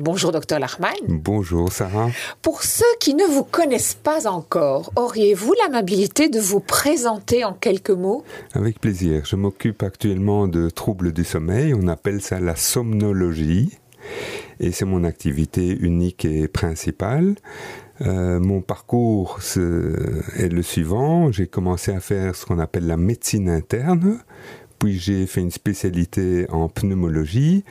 Bonjour docteur Lachman. Bonjour Sarah. Pour ceux qui ne vous connaissent pas encore, auriez-vous l'amabilité de vous présenter en quelques mots? Avec plaisir. Je m'occupe actuellement de troubles du sommeil. On appelle ça la somnologie. Et c'est mon activité unique et principale. Euh, mon parcours est le suivant. J'ai commencé à faire ce qu'on appelle la médecine interne, puis j'ai fait une spécialité en pneumologie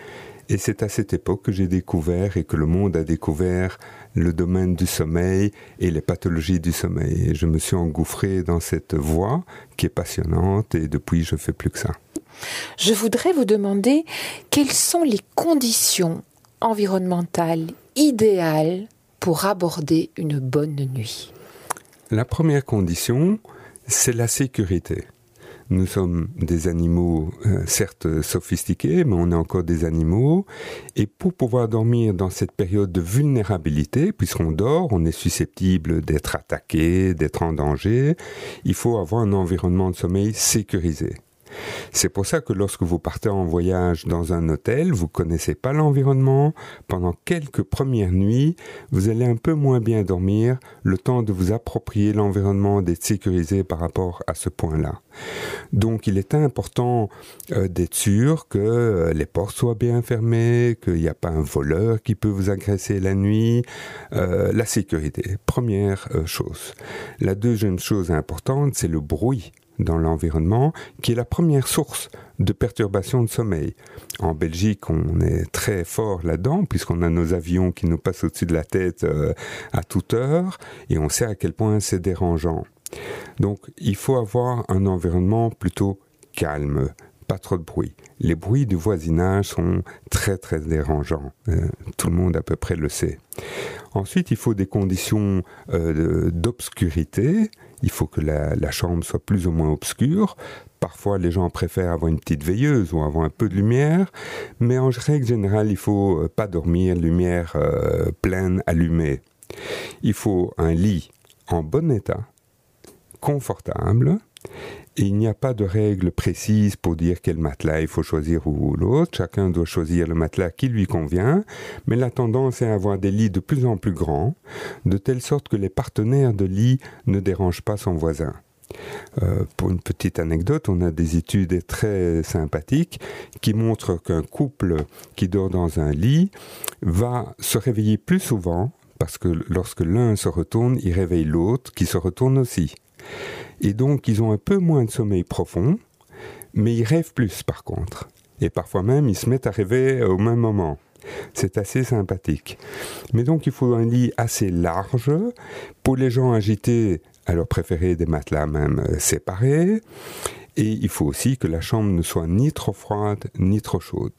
et c'est à cette époque que j'ai découvert et que le monde a découvert le domaine du sommeil et les pathologies du sommeil. Et je me suis engouffré dans cette voie qui est passionnante et depuis je fais plus que ça. Je voudrais vous demander quelles sont les conditions environnementales idéales pour aborder une bonne nuit? La première condition, c'est la sécurité. Nous sommes des animaux, euh, certes sophistiqués, mais on est encore des animaux. Et pour pouvoir dormir dans cette période de vulnérabilité, puisqu'on dort, on est susceptible d'être attaqué, d'être en danger, il faut avoir un environnement de sommeil sécurisé. C'est pour ça que lorsque vous partez en voyage dans un hôtel, vous connaissez pas l'environnement, pendant quelques premières nuits, vous allez un peu moins bien dormir, le temps de vous approprier l'environnement, d'être sécurisé par rapport à ce point-là. Donc il est important euh, d'être sûr que euh, les portes soient bien fermées, qu'il n'y a pas un voleur qui peut vous agresser la nuit. Euh, la sécurité, première chose. La deuxième chose importante, c'est le bruit dans l'environnement, qui est la première source de perturbation de sommeil. En Belgique, on est très fort là-dedans, puisqu'on a nos avions qui nous passent au-dessus de la tête euh, à toute heure, et on sait à quel point c'est dérangeant. Donc, il faut avoir un environnement plutôt calme, pas trop de bruit. Les bruits du voisinage sont très très dérangeants. Euh, tout le monde à peu près le sait. Ensuite, il faut des conditions euh, d'obscurité. Il faut que la, chambre soit plus ou moins obscure. Parfois, les gens préfèrent avoir une petite veilleuse ou avoir un peu de lumière, mais en règle générale, il faut euh, pas dormir lumière pleine allumée. Il faut un lit en bon état, confortable, il n'y a pas de règle précise pour dire quel matelas il faut choisir ou l'autre. Chacun doit choisir le matelas qui lui convient. Mais la tendance est à avoir des lits de plus en plus grands, de telle sorte que les partenaires de lit ne dérangent pas son voisin. Euh, pour une petite anecdote, on a des études très sympathiques qui montrent qu'un couple qui dort dans un lit va se réveiller plus souvent parce que lorsque l'un se retourne, il réveille l'autre qui se retourne aussi. Et donc, ils ont un peu moins de sommeil profond, mais ils rêvent plus par contre. Et parfois même, ils se mettent à rêver au même moment. C'est assez sympathique. Mais donc, il faut un lit assez large. Pour les gens agités, alors préférez des matelas même euh, séparés. Et il faut aussi que la chambre ne soit ni trop froide ni trop chaude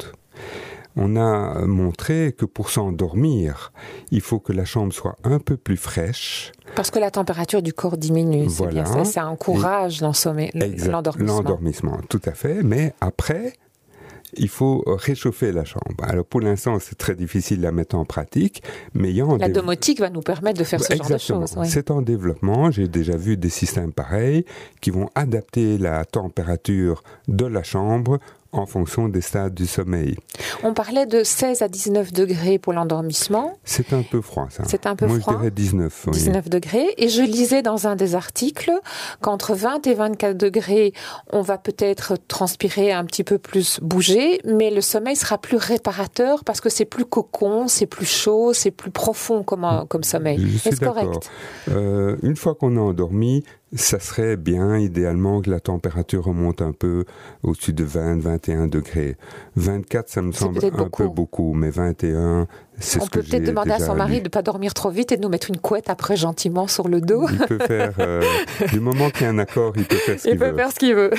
on a montré que pour s'endormir, il faut que la chambre soit un peu plus fraîche. Parce que la température du corps diminue, voilà. ça, ça encourage l'endormissement. L'endormissement, tout à fait. Mais après, il faut réchauffer la chambre. Alors pour l'instant, c'est très difficile à mettre en pratique, mais la domotique va nous permettre de faire ce genre de choses. C'est en développement. J'ai déjà vu des systèmes pareils qui vont adapter la température de la chambre en fonction des stades du sommeil. On parlait de 16 à 19 degrés pour l'endormissement. C'est un peu froid, ça. C'est un peu froid. Moi, je dirais 19. 19 degrés. Et je lisais dans un des articles qu'entre 20 et 24 degrés, on va peut-être transpirer un petit peu plus, bouger, mais le sommeil sera plus réparateur parce que c'est plus cocon, c'est plus chaud, c'est plus profond comme, comme sommeil. Est-ce correct? euh, Une fois qu'on a endormi, ça serait bien, idéalement, que la température remonte un peu au-dessus de 20, 21 degrés. 24, ça me semble un peu beaucoup, mais 21, on peut peut-être demander à son mari de ne pas dormir trop vite et de nous mettre une couette après gentiment sur le dos. Il peut faire, euh, du moment qu'il y a un accord, il peut faire ce qu'il veut. Il peut faire ce qu'il veut.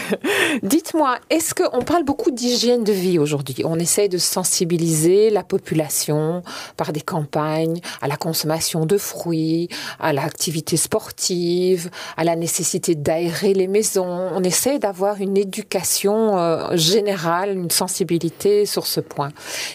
Dites-moi, est-ce qu'on parle beaucoup d'hygiène de vie aujourd'hui? On essaye de sensibiliser la population par des campagnes à la consommation de fruits, à l'activité sportive, à la nécessité d'aérer les maisons. On essaie d'avoir une éducation euh, générale, une sensibilité sur ce point.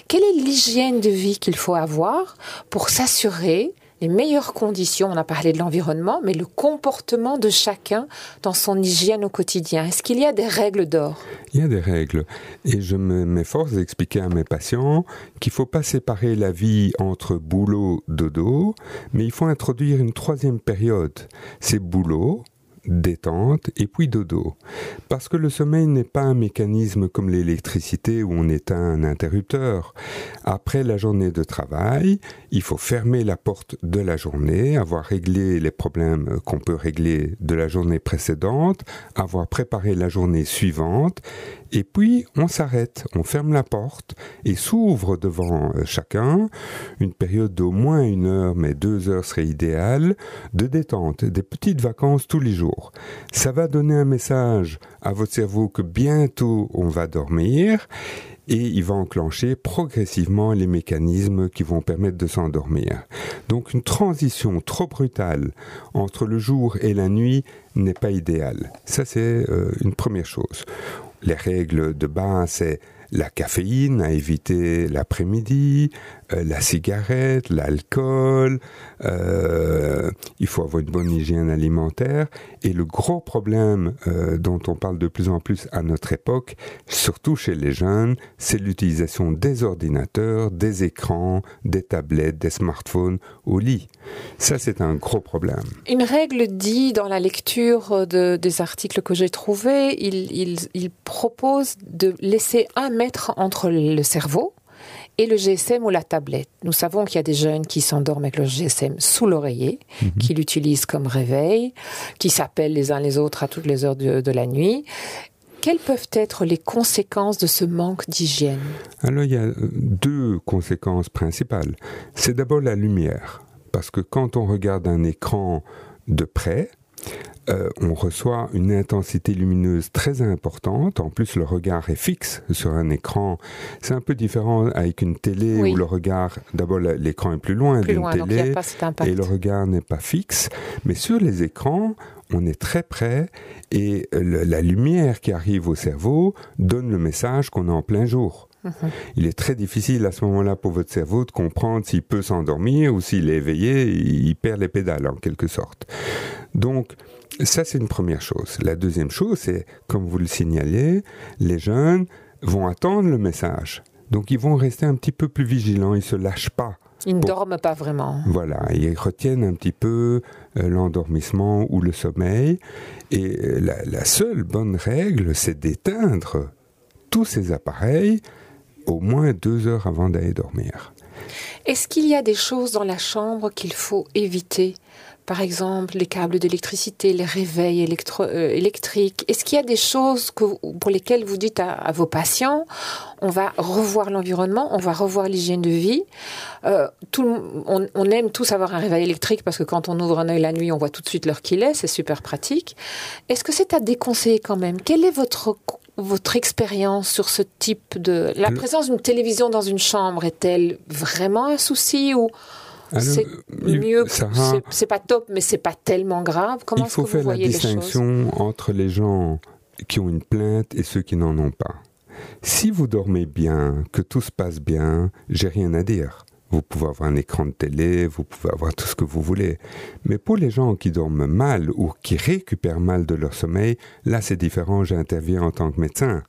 Quelle est l'hygiène de vie qu'il faut avoir pour s'assurer les meilleures conditions On a parlé de l'environnement, mais le comportement de chacun dans son hygiène au quotidien. Est-ce qu'il y a des règles d'or? Il y a des règles. Et je m'efforce d'expliquer à mes patients qu'il ne faut pas séparer la vie entre boulot, dodo, mais il faut introduire une troisième période. C'est boulot, détente et puis dodo. Parce que le sommeil n'est pas un mécanisme comme l'électricité où on éteint un interrupteur. Après la journée de travail, il faut fermer la porte de la journée, avoir réglé les problèmes qu'on peut régler de la journée précédente, avoir préparé la journée suivante et puis, on s'arrête, on ferme la porte et s'ouvre devant euh, chacun une période d'au moins une heure, mais deux heures serait idéal, de détente, des petites vacances tous les jours. Ça va donner un message à votre cerveau que bientôt on va dormir et il va enclencher progressivement les mécanismes qui vont permettre de s'endormir. Donc une transition trop brutale entre le jour et la nuit n'est pas idéale. Ça c'est euh, une première chose les règles de base, c'est la caféine à éviter l'après-midi, euh, la cigarette, l'alcool, euh, il faut avoir une bonne hygiène alimentaire. Et le gros problème euh, dont on parle de plus en plus à notre époque, surtout chez les jeunes, c'est l'utilisation des ordinateurs, des écrans, des tablettes, des smartphones au lit. Ça, c'est un gros problème. Une règle dit dans la lecture des articles que j'ai trouvés, il, propose de laisser un mètre entre le cerveau, et le GSM ou la tablette. Nous savons qu'il y a des jeunes qui s'endorment avec le GSM sous l'oreiller, mhm. qui l'utilisent comme réveil, qui s'appellent les uns les autres à toutes les heures de, la nuit. Quelles peuvent être les conséquences de ce manque d'hygiène? Alors il y a deux conséquences principales. C'est d'abord la lumière, parce que quand on regarde un écran de près, euh, on reçoit une intensité lumineuse très importante. En plus, le regard est fixe sur un écran. C'est un peu différent avec une télé où le regard, d'abord l'écran est plus loin d'une télé et le regard n'est pas fixe. Mais sur les écrans, on est très près et la lumière qui arrive au cerveau donne le message qu'on est en plein jour. Il est très difficile à ce moment-là pour votre cerveau de comprendre s'il peut s'endormir ou s'il est éveillé, il perd les pédales en quelque sorte. Donc, ça, c'est une première chose. La deuxième chose, c'est, comme vous le signalez, les jeunes vont attendre le message. Donc, ils vont rester un petit peu plus vigilants, ils se lâchent pas. Ils ne dorment pas vraiment. Voilà, ils retiennent un petit peu euh, l'endormissement ou le sommeil. Et euh, la seule bonne règle, c'est d'éteindre tous ces appareils au moins deux heures avant d'aller dormir. Est-ce qu'il y a des choses dans la chambre qu'il faut éviter? Par exemple, les câbles d'électricité, les réveils euh, électriques Est-ce qu'il y a des choses pour lesquelles vous dites à, vos patients, on va revoir l'environnement, on va revoir l'hygiène de vie? Euh, on, aime tous avoir un réveil électrique parce que quand on ouvre un œil la nuit, on voit tout de suite l'heure qu'il est, c'est super pratique. Est-ce que c'est à déconseiller quand même? Quelle est votre votre expérience sur ce type de... La présence d'une télévision dans une chambre est-elle vraiment un souci ou c'est mieux, c'est pas top, mais c'est pas tellement grave? Comment Il faut faire la distinction entre les gens qui ont une plainte et ceux qui n'en ont pas. Si vous dormez bien, que tout se passe bien, j'ai rien à dire. Vous pouvez avoir un écran de télé, vous pouvez avoir tout ce que vous voulez. Mais pour les gens qui dorment mal ou qui récupèrent mal de leur sommeil, là c'est différent, j'interviens en tant que médecin.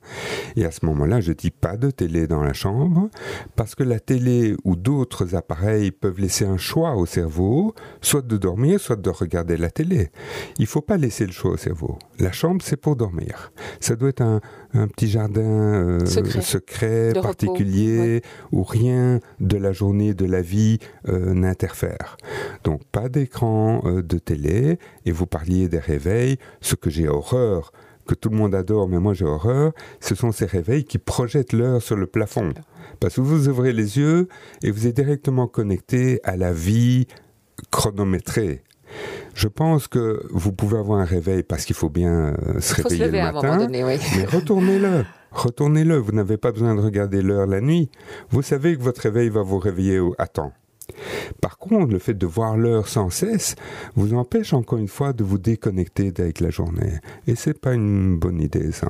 Et à ce moment-là, je dis pas de télé dans la chambre, parce que la télé ou d'autres appareils peuvent laisser un choix au cerveau, soit de dormir, soit de regarder la télé. Il faut pas laisser le choix au cerveau. La chambre, c'est pour dormir. Ça doit être un, petit jardin euh, secret, particulier, où rien de la journée de la vie euh, n'interfère. Donc pas d'écran euh, de télé, et vous parliez des réveils, ce que j'ai horreur, que tout le monde adore, mais moi j'ai horreur, ce sont ces réveils qui projettent l'heure sur le plafond. Parce que vous ouvrez les yeux et vous êtes directement connecté à la vie chronométrée. Je pense que vous pouvez avoir un réveil parce qu'il faut bien euh, se réveiller le matin, mais retournez-le. Retournez-le, vous n'avez pas besoin de regarder l'heure la nuit. Vous savez que votre réveil va vous réveiller à temps. Par contre, le fait de voir l'heure sans cesse vous empêche encore une fois de vous déconnecter avec la journée. Et c'est pas une bonne idée, ça.